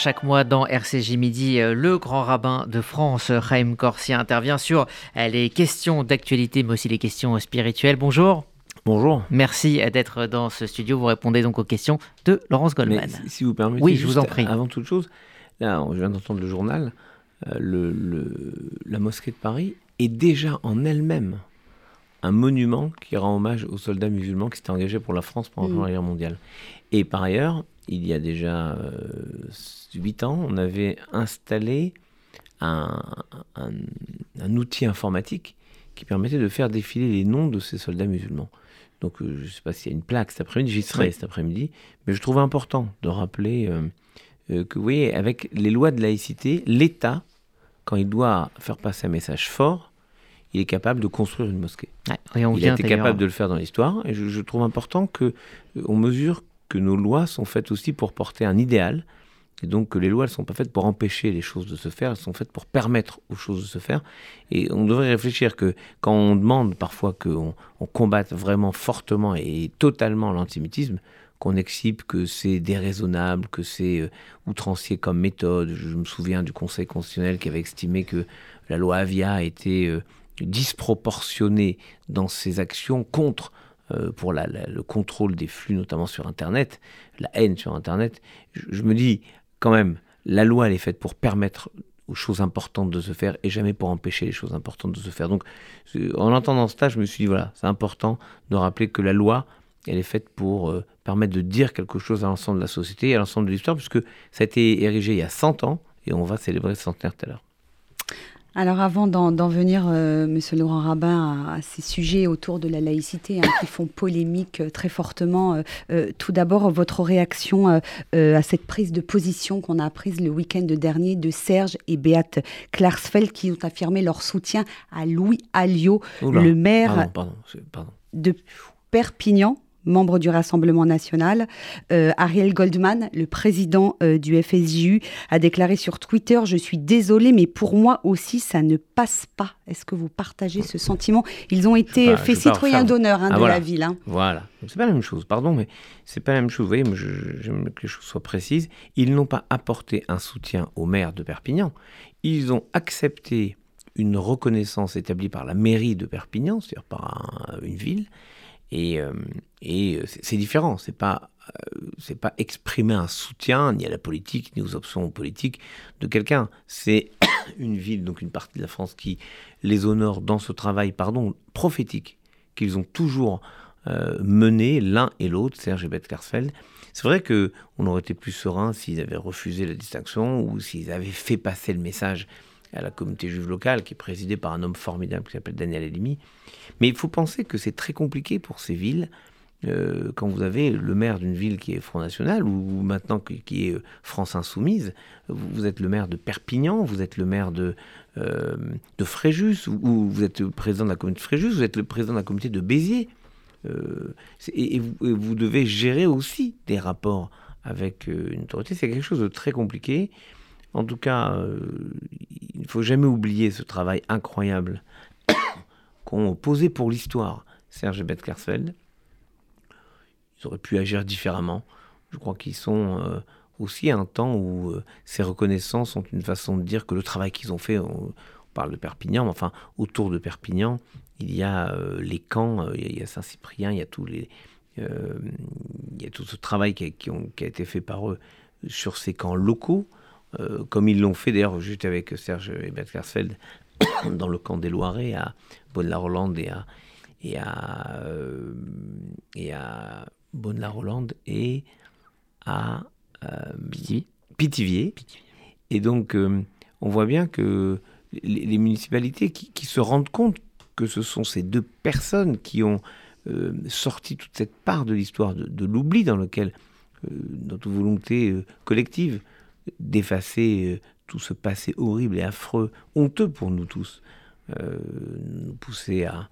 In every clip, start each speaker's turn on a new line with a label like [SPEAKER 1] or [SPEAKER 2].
[SPEAKER 1] Chaque mois dans RCJ Midi, euh, le grand rabbin de France, Chaim Corsia, intervient sur euh, les questions d'actualité, mais aussi les questions spirituelles. Bonjour.
[SPEAKER 2] Bonjour.
[SPEAKER 1] Merci d'être dans ce studio. Vous répondez donc aux questions de Laurence Goldman.
[SPEAKER 2] si vous permettez,
[SPEAKER 1] oui, je vous en prie.
[SPEAKER 2] Avant toute chose, là, je viens d'entendre le journal. Euh, le, la mosquée de Paris est déjà en elle-même un monument qui rend hommage aux soldats musulmans qui s'étaient engagés pour la France pendant la Première mm. Guerre mondiale. Et par ailleurs, il y a déjà euh, huit ans, on avait installé un, outil informatique qui permettait de faire défiler les noms de ces soldats musulmans. Donc euh, je ne sais pas s'il y a une plaque cet après-midi, j'y serai cet après-midi, mais je trouve important de rappeler euh, que, vous voyez, avec les lois de laïcité, l'État, quand il doit faire passer un message fort, il est capable de construire une mosquée. il a été capable de le faire dans l'histoire, et je, je, trouve important que on mesure que nos lois sont faites aussi pour porter un idéal, et donc que les lois ne sont pas faites pour empêcher les choses de se faire, elles sont faites pour permettre aux choses de se faire. Et on devrait réfléchir que quand on demande parfois qu'on on combatte vraiment fortement et totalement l'antisémitisme, qu'on exhibe que c'est déraisonnable, que c'est euh, outrancier comme méthode. Je me souviens du Conseil constitutionnel qui avait estimé que la loi Avia était euh, disproportionnée dans ses actions contre euh, pour le contrôle des flux, notamment sur Internet, la haine sur Internet, je, me dis quand même, la loi, elle est faite pour permettre aux choses importantes de se faire et jamais pour empêcher les choses importantes de se faire. Donc, en entendant cela, je me suis dit, voilà, c'est important de rappeler que la loi, elle est faite pour euh, permettre de dire quelque chose à l'ensemble de la société et à l'ensemble de l'histoire, puisque ça a été érigé il y a 100 ans et on va célébrer le centenaire tout à l'heure.
[SPEAKER 3] Alors avant d'en venir, euh, Monsieur Laurent Rabin, à, ces sujets autour de la laïcité hein, qui font polémique euh, très fortement, euh, tout d'abord votre réaction à cette prise de position qu'on a prise le week-end dernier de Serge et Beate Klarsfeld qui ont affirmé leur soutien à Louis Alliot, le maire de Perpignan membre du Rassemblement national. Euh, Ariel Goldman, le président euh, du FSJU, a déclaré sur Twitter Je suis désolé, mais pour moi aussi, ça ne passe pas. Est-ce que vous partagez ce sentiment? Ils ont été faits citoyens d'honneur hein, ah, de la ville. Hein.
[SPEAKER 2] Voilà. C'est pas la même chose, pardon, mais c'est pas la même chose. Vous voyez, j'aime que les choses soient précises. Ils n'ont pas apporté un soutien au maire de Perpignan. Ils ont accepté une reconnaissance établie par la mairie de Perpignan, c'est-à-dire par une ville, et, euh, euh, c'est différent, c'est pas euh, c'est pas exprimer un soutien ni à la politique ni aux options politiques de quelqu'un. C'est une ville, donc une partie de la France qui les honore dans ce travail, pardon, prophétique qu'ils ont toujours mené l'un et l'autre, Serge et Beth Karsfeld. C'est vrai que on aurait été plus serein s'ils avaient refusé la distinction ou s'ils avaient fait passer le message à la communauté juive locale, qui est présidée par un homme formidable qui s'appelle Daniel Elimi. Mais il faut penser que c'est très compliqué pour ces villes, euh, quand vous avez le maire d'une ville qui est Front National, ou maintenant qui, est euh, France Insoumise, vous êtes le maire de Perpignan, vous êtes le maire de, euh, de Fréjus, ou vous êtes le président de la communauté de Fréjus, vous êtes le président de la communauté de Béziers. et, vous, et, vous, devez gérer aussi des rapports avec une autorité. C'est quelque chose de très compliqué. En tout cas, il ne faut jamais oublier ce travail incroyable qu'ont posé pour l'histoire Serge et Beth Karsfeld. Ils auraient pu agir différemment. Je crois qu'ils sont euh, aussi à un temps où euh, ces reconnaissances sont une façon de dire que le travail qu'ils ont fait, on, parle de Perpignan, mais enfin, autour de Perpignan, il y a euh, les camps, il y a Saint-Cyprien, il y a tout ce travail qui a, été fait par eux sur ces camps locaux. Euh, comme ils l'ont fait d'ailleurs juste avec Serge et Bert Karsfeld dans le camp des Loirets à Bonne-la-Rolande et à, et à, euh, et à Bonne-la-Rolande et à euh, Pithiviers. Et donc, on voit bien que les, municipalités qui, se rendent compte que ce sont ces deux personnes qui ont sorti toute cette part de l'histoire de, de l'oubli dans lequel notre volonté collective d'effacer euh, tout ce passé horrible et affreux, honteux pour nous tous, euh, nous pousser à,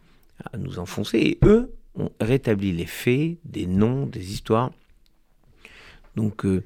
[SPEAKER 2] nous enfoncer. Et eux ont rétabli les faits, des noms, des histoires. Donc, euh,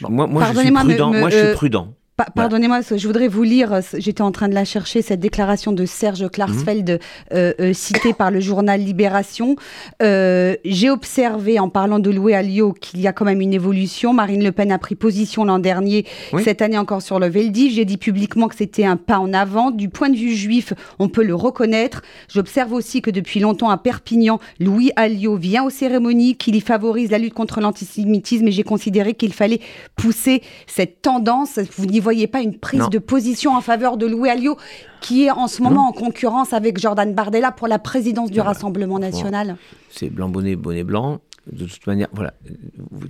[SPEAKER 2] moi, moi, je suis prudent. moi, je suis prudent.
[SPEAKER 3] Pardonnez-moi, je voudrais vous lire, j'étais en train de la chercher, cette déclaration de Serge Klarsfeld mhm. euh, euh, citée par le journal Libération. Euh, j'ai observé, en parlant de Louis Alliot, qu'il y a quand même une évolution. Marine Le Pen a pris position l'an dernier, cette année encore sur le Veldiv. J'ai dit publiquement que c'était un pas en avant. Du point de vue juif, on peut le reconnaître. J'observe aussi que depuis longtemps à Perpignan, Louis Alliot vient aux cérémonies, qu'il y favorise la lutte contre l'antisémitisme et j'ai considéré qu'il fallait pousser cette tendance. Vous n'y voyez pas une prise de position en faveur de Louis Alliot qui est en ce moment en concurrence avec Jordan Bardella pour la présidence du Rassemblement national
[SPEAKER 2] C'est blanc bonnet, bonnet blanc. De toute manière, voilà,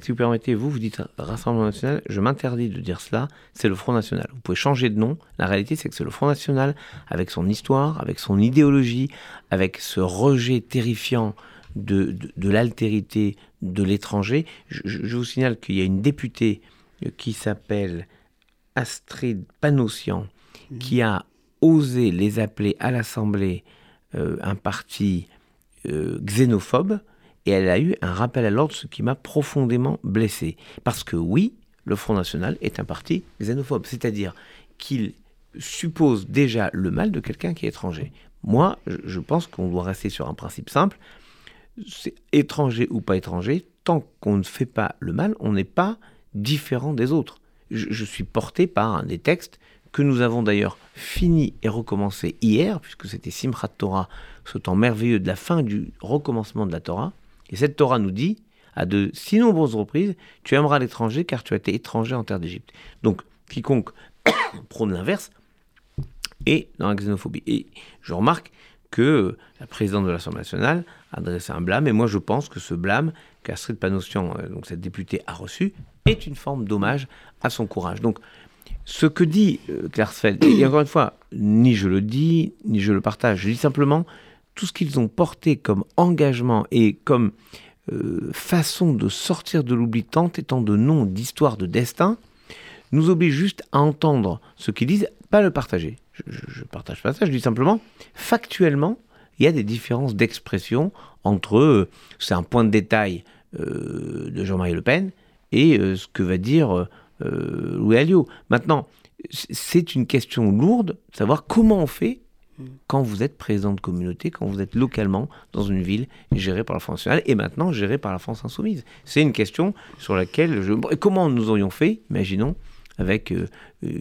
[SPEAKER 2] si vous permettez, vous, vous dites Rassemblement national, je m'interdis de dire cela, c'est le Front national. Vous pouvez changer de nom, la réalité c'est que c'est le Front national, avec son histoire, avec son idéologie, avec ce rejet terrifiant de, de, l'altérité de l'étranger. Je, vous signale qu'il y a une députée euh, qui s'appelle Astrid Panossian, mmh. qui a osé les appeler à l'Assemblée euh, un parti euh, xénophobe, et elle a eu un rappel à l'ordre, ce qui m'a profondément blessé. Parce que oui, le Front National est un parti xénophobe, c'est-à-dire qu'il suppose déjà le mal de quelqu'un qui est étranger. Moi, je pense qu'on doit rester sur un principe simple, c'est étranger ou pas étranger, tant qu'on ne fait pas le mal, on n'est pas différent des autres. Je, suis porté par un des textes que nous avons d'ailleurs fini et recommencé hier, puisque c'était Simchat Torah, ce temps merveilleux de la fin du recommencement de la Torah. Et cette Torah nous dit, à de si nombreuses reprises, tu aimeras l'étranger car tu as été étranger en terre d'Égypte. Donc, quiconque prône l'inverse est dans la xénophobie. Et je remarque que la présidente de l'Assemblée nationale a adressé un blâme, et moi je pense que ce blâme qu'Astrid Panossian, euh, donc cette députée, a reçu, est une forme d'hommage à son courage. Donc, ce que dit euh, Klarsfeld, et encore une fois, ni je le dis, ni je le partage, je dis simplement tout ce qu'ils ont porté comme engagement et comme euh, façon de sortir de l'oubli tant étant de noms, d'histoire, de destin, nous oblige juste à entendre ce qu'ils disent, pas le partager je ne partage pas ça, je dis simplement, factuellement, il y a des différences d'expression entre, euh, c'est un point de détail euh, de Jean-Marie Le Pen, et ce que va dire Louis Alliot. Maintenant, c'est une question lourde, de savoir comment on fait quand vous êtes président de communauté, quand vous êtes localement dans une ville gérée par la France nationale et maintenant gérée par la France insoumise. C'est une question sur laquelle je... Comment nous aurions fait, imaginons, avec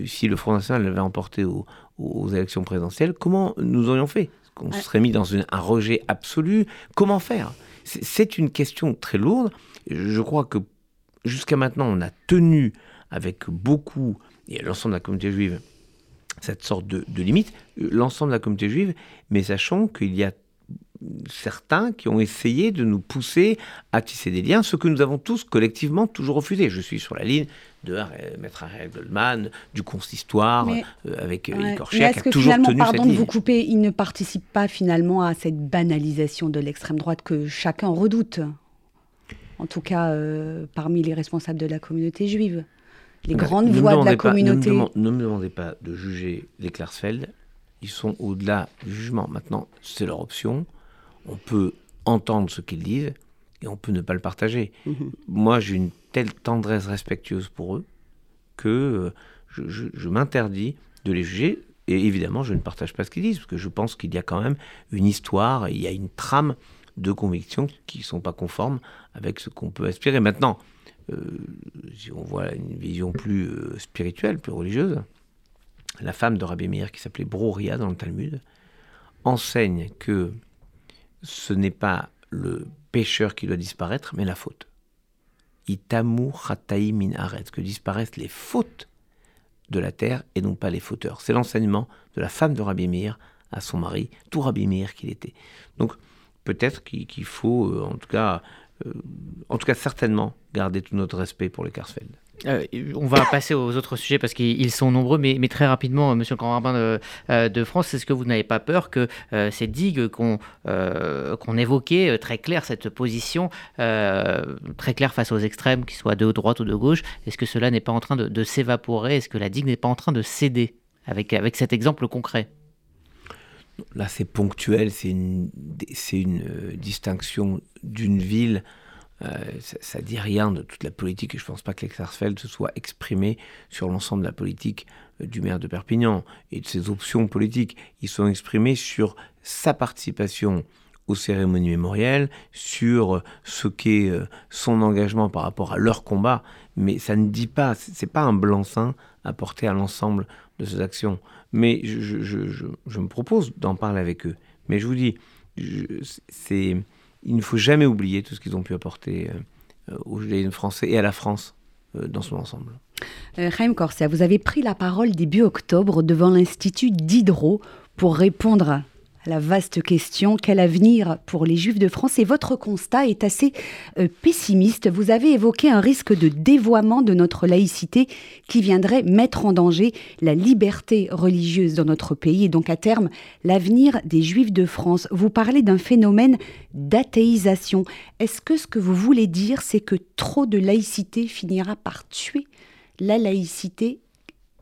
[SPEAKER 2] si le Front National l'avait emporté au, aux élections présidentielles, comment nous aurions fait? Qu'on se serait mis dans un rejet absolu? Comment faire? C'est une question très lourde. Je crois que jusqu'à maintenant, on a tenu avec beaucoup, et l'ensemble de la communauté juive, cette sorte de, de limite, l'ensemble de la communauté juive, mais sachant qu'il y a certains qui ont essayé de nous pousser à tisser des liens, ce que nous avons tous collectivement toujours refusé. Je suis sur la ligne de Maître Ariel Goldman, du consistoire, euh, avec euh, Igor qui a toujours
[SPEAKER 3] finalement,
[SPEAKER 2] tenu
[SPEAKER 3] pardon
[SPEAKER 2] de
[SPEAKER 3] vous couper, il ne participe pas finalement à cette banalisation de l'extrême droite que chacun redoute En tout cas, euh, parmi les responsables de la communauté juive? Les grandes voix de la communauté.
[SPEAKER 2] Ne me, demandez, pas de juger les Klarsfeld. Ils sont au-delà du jugement. Maintenant, c'est leur option on peut entendre ce qu'ils disent et on peut ne pas le partager. Moi, j'ai une telle tendresse respectueuse pour eux que euh, je, m'interdis de les juger. Et évidemment, je ne partage pas ce qu'ils disent, parce que je pense qu'il y a quand même une histoire, il y a une trame de convictions qui ne sont pas conformes avec ce qu'on peut aspirer. Maintenant, si on voit une vision plus euh, spirituelle, plus religieuse, la femme de Rabbi Meir, qui s'appelait Broria dans le Talmud, enseigne que ce n'est pas le pécheur qui doit disparaître, mais la faute. Itamu chataï min que disparaissent les fautes de la terre et non pas les fauteurs. C'est l'enseignement de la femme de Rabbi Meir à son mari, tout Rabbi Meir qu'il était. Donc peut-être qu'il faut, euh, en tout cas, euh, en tout cas certainement, garder tout notre respect pour les Karsfeld.
[SPEAKER 1] Euh, on va passer aux autres sujets parce qu'ils sont nombreux, mais, très rapidement, Monsieur le Grand Rabbin de, euh, France, est-ce que vous n'avez pas peur que euh, ces digues qu'on évoquait, très clair, cette position très claire face aux extrêmes, qu'ils soient de droite ou de gauche, est-ce que cela n'est pas en train de, s'évaporer? Est-ce que la digue n'est pas en train de céder avec cet exemple concret?
[SPEAKER 2] Là, c'est ponctuel, c'est une, une distinction d'une ville ça, ne dit rien de toute la politique et je ne pense pas que Sarsfeld se soit exprimé sur l'ensemble de la politique du maire de Perpignan et de ses options politiques. Ils sont exprimés sur sa participation aux cérémonies mémorielles, sur ce qu'est son engagement par rapport à leur combat, mais ça ne dit pas, c'est pas un blanc-seing apporté à l'ensemble de ces actions. Mais je, me propose d'en parler avec eux. Mais je vous dis, c'est, il ne faut jamais oublier tout ce qu'ils ont pu apporter euh, aux jeunes français et à la France euh, dans son ensemble.
[SPEAKER 3] Euh, Corsia, vous avez pris la parole début octobre devant l'Institut Diderot pour répondre la vaste question quel avenir pour les Juifs de France? Et votre constat est assez euh, pessimiste. Vous avez évoqué un risque de dévoiement de notre laïcité qui viendrait mettre en danger la liberté religieuse dans notre pays et donc à terme l'avenir des Juifs de France. Vous parlez d'un phénomène d'athéisation. Est-ce que ce que vous voulez dire, c'est que trop de laïcité finira par tuer la laïcité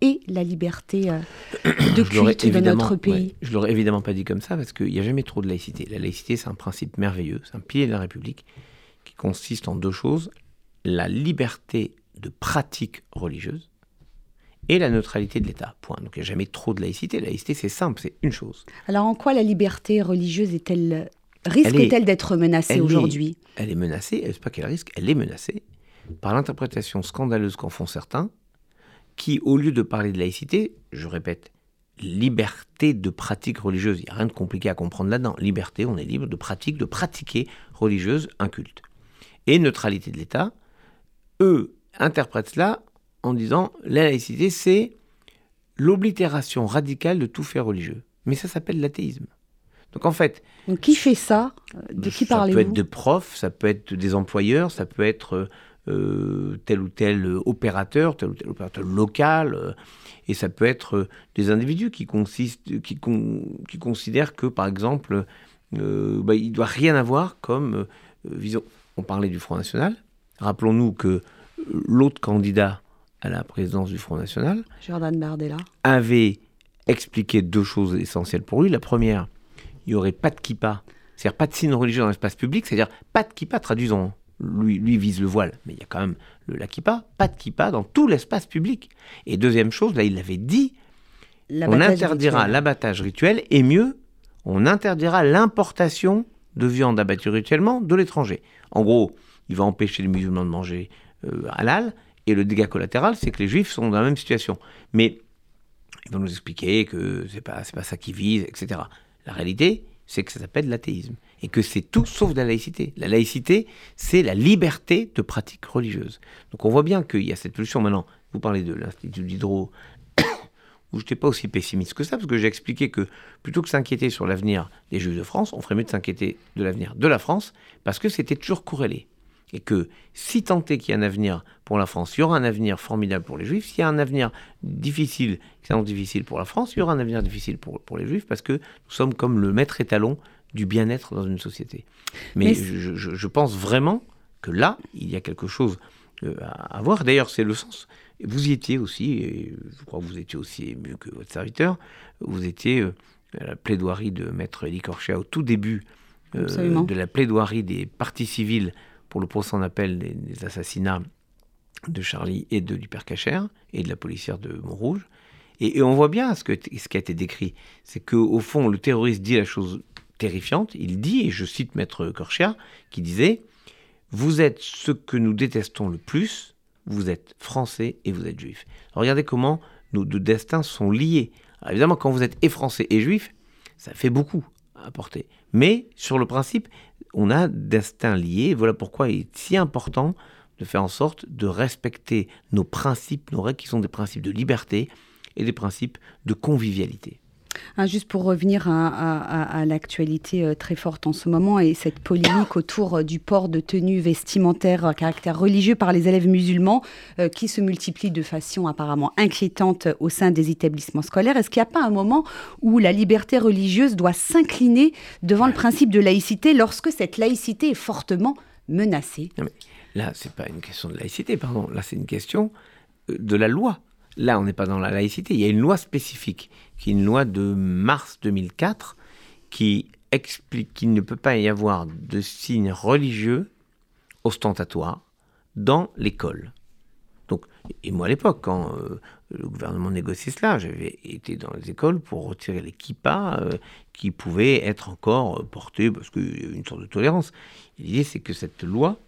[SPEAKER 3] et la liberté euh, de culte de notre pays.
[SPEAKER 2] je l'aurais évidemment pas dit comme ça parce qu'il n'y a jamais trop de laïcité. La laïcité, c'est un principe merveilleux, c'est un pilier de la République qui consiste en deux choses la liberté de pratique religieuse et la neutralité de l'État. Point. Donc il n'y a jamais trop de laïcité. La laïcité, c'est simple, c'est une chose.
[SPEAKER 3] Alors en quoi la liberté religieuse est-elle risque-t-elle d'être menacée aujourd'hui?
[SPEAKER 2] Elle est menacée. C'est pas qu'elle risque, elle est menacée par l'interprétation scandaleuse qu'en font certains qui, au lieu de parler de laïcité, je répète, liberté de pratique religieuse, il n'y a rien de compliqué à comprendre là-dedans. Liberté, on est libre de pratique, de pratiquer religieuse un culte. Et neutralité de l'État, eux interprètent cela en disant la laïcité, c'est l'oblitération radicale de tout fait religieux. Mais ça s'appelle l'athéisme. Donc en fait.
[SPEAKER 3] qui fait ça? De qui parlez-vous?
[SPEAKER 2] Ça peut être de profs, ça peut être des employeurs, ça peut être euh, tel ou tel opérateur, tel ou tel opérateur local, euh, et ça peut être euh, des individus qui, consistent, qui, qui considèrent que, par exemple, bah, il ne doit rien avoir comme vision. On parlait du Front National. Rappelons-nous que l'autre candidat à la présidence du Front National,
[SPEAKER 3] Jordan Bardella,
[SPEAKER 2] avait expliqué deux choses essentielles pour lui. La première, il n'y aurait pas de kippa, c'est-à-dire pas de signe religieux dans l'espace public, c'est-à-dire pas de kippa, traduisons lui, vise le voile, mais il y a quand même le, la kippa, pas de kippa dans tout l'espace public. Et deuxième chose, là il l'avait dit, on interdira l'abattage rituel et mieux, on interdira l'importation de viande abattue rituellement de l'étranger. En gros, il va empêcher les musulmans de manger euh, halal, et le dégât collatéral, c'est que les juifs sont dans la même situation. Mais il va nous expliquer que c'est pas, pas ça qui vise, etc. La réalité, c'est que ça s'appelle l'athéisme et que c'est tout sauf de la laïcité. La laïcité, c'est la liberté de pratique religieuse. Donc on voit bien qu'il y a cette pulsion. Maintenant, vous parlez de l'Institut d'Hydro, où je n'étais pas aussi pessimiste que ça, parce que j'ai expliqué que plutôt que s'inquiéter sur l'avenir des Juifs de France, on ferait mieux de s'inquiéter de l'avenir de la France, parce que c'était toujours corrélé. Et que si tant est qu'il y a un avenir pour la France, il y aura un avenir formidable pour les Juifs. S'il y a un avenir difficile, extrêmement difficile pour la France, il y aura un avenir difficile pour, pour les Juifs, parce que nous sommes comme le maître étalon du bien-être dans une société. Mais, je, pense vraiment que là, il y a quelque chose euh, à, voir. D'ailleurs, c'est le sens. Vous y étiez aussi, et je crois que vous étiez aussi mieux que votre serviteur, vous étiez euh, à la plaidoirie de Maître Elie Corchia au tout début euh, de la plaidoirie des partis civils pour le procès en appel des, assassinats de Charlie et de l'hypercachère et de la policière de Montrouge. Et, on voit bien ce, qui a été décrit. C'est qu'au fond, le terroriste dit la chose terrifiante. Il dit, et je cite Maître Corchia, qui disait Vous êtes ce que nous détestons le plus, vous êtes français et vous êtes juif. regardez comment nos deux destins sont liés. évidemment, quand vous êtes et français et juif, ça fait beaucoup à porter. Mais sur le principe, on a destin liés. Voilà pourquoi il est si important de faire en sorte de respecter nos principes, nos règles qui sont des principes de liberté et des principes de convivialité.
[SPEAKER 3] Ah, juste pour revenir à, l'actualité euh, très forte en ce moment et cette polémique autour euh, du port de tenues vestimentaires à caractère religieux par les élèves musulmans euh, qui se multiplient de façon apparemment inquiétante au sein des établissements scolaires. Est-ce qu'il n'y a pas un moment où la liberté religieuse doit s'incliner devant le principe de laïcité lorsque cette laïcité est fortement menacée?
[SPEAKER 2] Là, c'est pas une question de laïcité, pardon. Là, c'est une question de la loi. Là, on n'est pas dans la laïcité. Il y a une loi spécifique qui est une loi de mars 2004 qui explique qu'il ne peut pas y avoir de signes religieux ostentatoire dans l'école. Donc, et moi à l'époque, quand euh, le gouvernement négociait cela, j'avais été dans les écoles pour retirer les kippas euh, qui pouvaient être encore portés parce qu'il y avait une sorte de tolérance. L'idée, c'est que cette loi,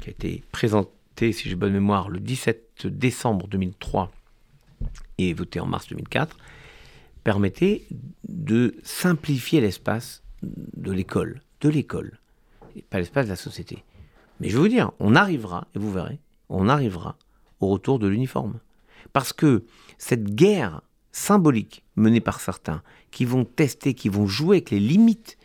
[SPEAKER 2] qui a été présentée, si j'ai bonne mémoire, le 17 décembre 2003 et votée en mars 2004, permettait de simplifier l'espace de l'école, de l'école, pas l'espace de la société. Mais je vais vous dire, on arrivera, et vous verrez, on arrivera au retour de l'uniforme. Parce que cette guerre symbolique menée par certains, qui vont tester, qui vont jouer avec les limites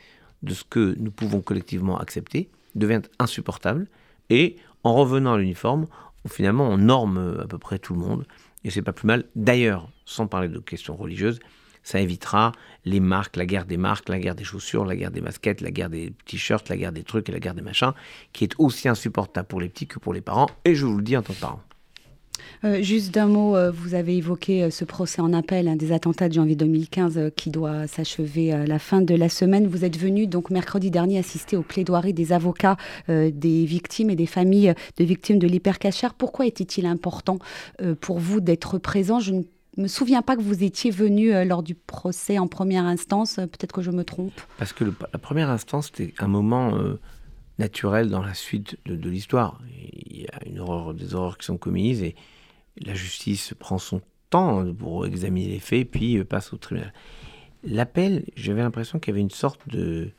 [SPEAKER 2] de ce que nous pouvons collectivement accepter, devient insupportable. Et en revenant à l'uniforme, finalement, on norme à peu près tout le monde. Et c'est pas plus mal. D'ailleurs, sans parler de questions religieuses, ça évitera les marques, la guerre des marques, la guerre des chaussures, la guerre des baskets, la guerre des t-shirts, la guerre des trucs et la guerre des machins, qui est aussi insupportable pour les petits que pour les parents. Et je vous le dis en tant que parent.
[SPEAKER 3] Euh, juste d'un mot, euh, vous avez évoqué euh, ce procès en appel hein, des attentats de janvier 2015 qui doit s'achever à la fin de la semaine. Vous êtes venu donc mercredi dernier assister aux plaidoiries des avocats des victimes et des familles de victimes de l'hypercachère. Pourquoi était-il important pour vous d'être présent? Je ne me souviens pas que vous étiez venu lors du procès en première instance. Peut-être que je me trompe.
[SPEAKER 2] Parce que la première instance, c'était un moment naturel dans la suite de, l'histoire. Il y a des horreurs qui sont commises et la justice prend son temps pour examiner les faits, puis euh, passe au tribunal. L'appel, j'avais l'impression qu'il y avait une sorte de,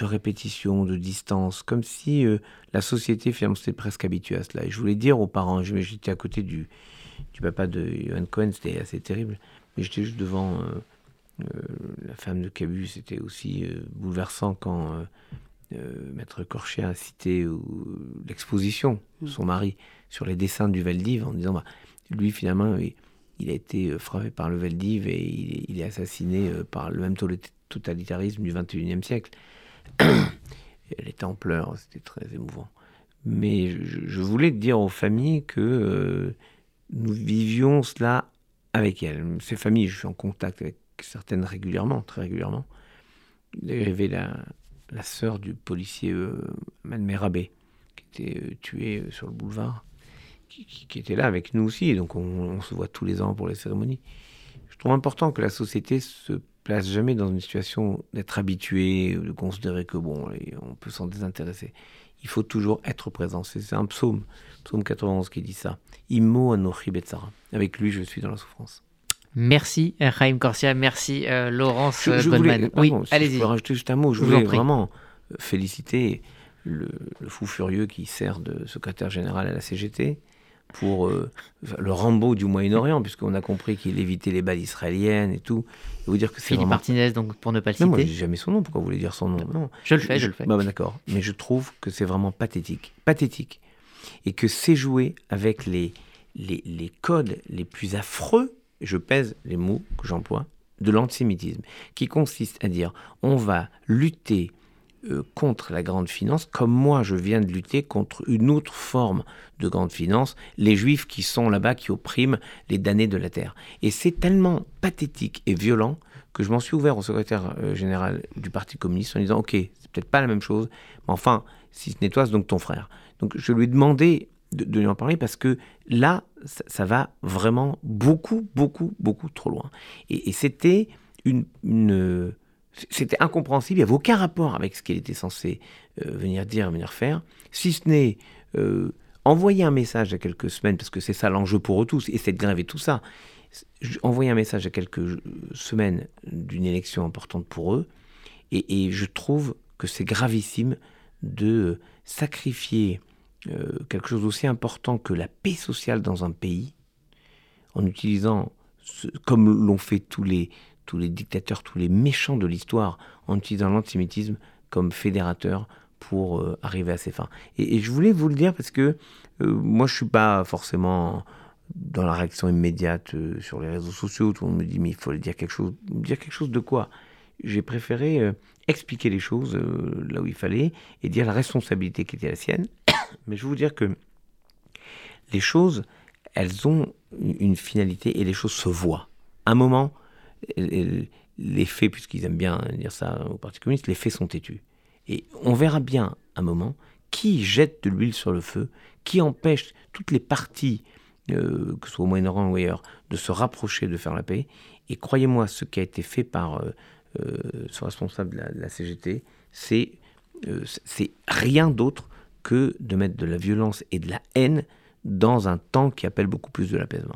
[SPEAKER 2] répétition, de distance, comme si euh, la société finalement s'était presque habituée à cela. Et je voulais dire aux parents, j'étais à côté du, du papa de Johan Cohen, c'était assez terrible, mais j'étais juste devant euh, la femme de Cabu, c'était aussi bouleversant quand Maître Corchet a cité l'exposition de son mari sur les dessins du Veldiv en disant bah, lui finalement il, a été euh, frappé par le Veldiv et il, est assassiné euh, par le même totalitarisme du 21e siècle. Elle était en pleurs, c'était très émouvant. Mais je, voulais dire aux familles que euh, nous vivions cela avec elles. Ces familles, je suis en contact avec certaines régulièrement, très régulièrement. Avait la, la sœur du policier euh, qui était tué sur le boulevard qui, était là avec nous aussi. donc on, se voit tous les ans pour les cérémonies. Je trouve important que la société se place jamais dans une situation d'être habitué, de considérer que bon, on peut s'en désintéresser. Il faut toujours être présent. C'est un psaume, psaume 91 qui dit ça. Immo anochi. Avec lui, je suis dans la souffrance.
[SPEAKER 1] Merci Raïm Corsia, merci euh, Laurence je, Voulais,
[SPEAKER 2] oui, allez-y. Je voulais rajouter juste un mot. Je, voulais vraiment féliciter le, le, fou furieux qui sert de secrétaire général à la CGT, pour euh, le Rambo du Moyen-Orient, puisqu'on a compris qu'il évitait les balles israéliennes et tout.
[SPEAKER 1] Et vous dire que Philippe Martinez, donc pour ne pas le
[SPEAKER 2] citer. Non, moi, je jamais son nom. Pourquoi vous voulez dire son nom? Non.
[SPEAKER 1] Je le fais, je, le fais.
[SPEAKER 2] Bah, bah, D'accord. Mais je trouve que c'est vraiment pathétique. Pathétique. Et que c'est joué avec les, les, les codes les plus affreux, je pèse les mots que j'emploie, de l'antisémitisme, qui consiste à dire on va lutter euh, contre la grande finance, comme moi je viens de lutter contre une autre forme de grande finance, les juifs qui sont là-bas, qui oppriment les damnés de la terre. Et c'est tellement pathétique et violent que je m'en suis ouvert au secrétaire euh, général du Parti communiste en disant, ok, c'est peut-être pas la même chose, mais enfin, si ce n'est toi, c'est donc ton frère. Donc je lui ai demandé de, lui en parler parce que là, ça, va vraiment beaucoup, beaucoup, beaucoup trop loin. Et, c'était une c'était incompréhensible, il n'y avait aucun rapport avec ce qu'il était censé euh, venir dire, venir faire, si ce n'est euh, envoyer un message à quelques semaines, parce que c'est ça l'enjeu pour eux tous, et cette grève et tout ça, envoyer un message à quelques semaines d'une élection importante pour eux, et, je trouve que c'est gravissime de sacrifier euh, quelque chose d'aussi important que la paix sociale dans un pays, en utilisant, comme l'ont fait tous les, tous les dictateurs, tous les méchants de l'histoire en utilisant l'antisémitisme comme fédérateur pour euh, arriver à ses fins. Et, je voulais vous le dire parce que euh, moi je suis pas forcément dans la réaction immédiate sur les réseaux sociaux. Tout le monde me dit mais il faut dire quelque chose. Dire quelque chose de quoi? J'ai préféré expliquer les choses là où il fallait et dire la responsabilité qui était la sienne. Mais je veux vous dire que les choses, elles ont une finalité et les choses se voient. Un moment, les faits, puisqu'ils aiment bien dire ça au Parti communiste, les faits sont têtus. Et on verra bien un moment qui jette de l'huile sur le feu, qui empêche toutes les parties, euh, que ce soit au Moyen-Orient ou ailleurs, de se rapprocher, de faire la paix. Et croyez-moi, ce qui a été fait par euh, euh, ce responsable de la, CGT, c'est rien d'autre que de mettre de la violence et de la haine dans un temps qui appelle beaucoup plus de l'apaisement.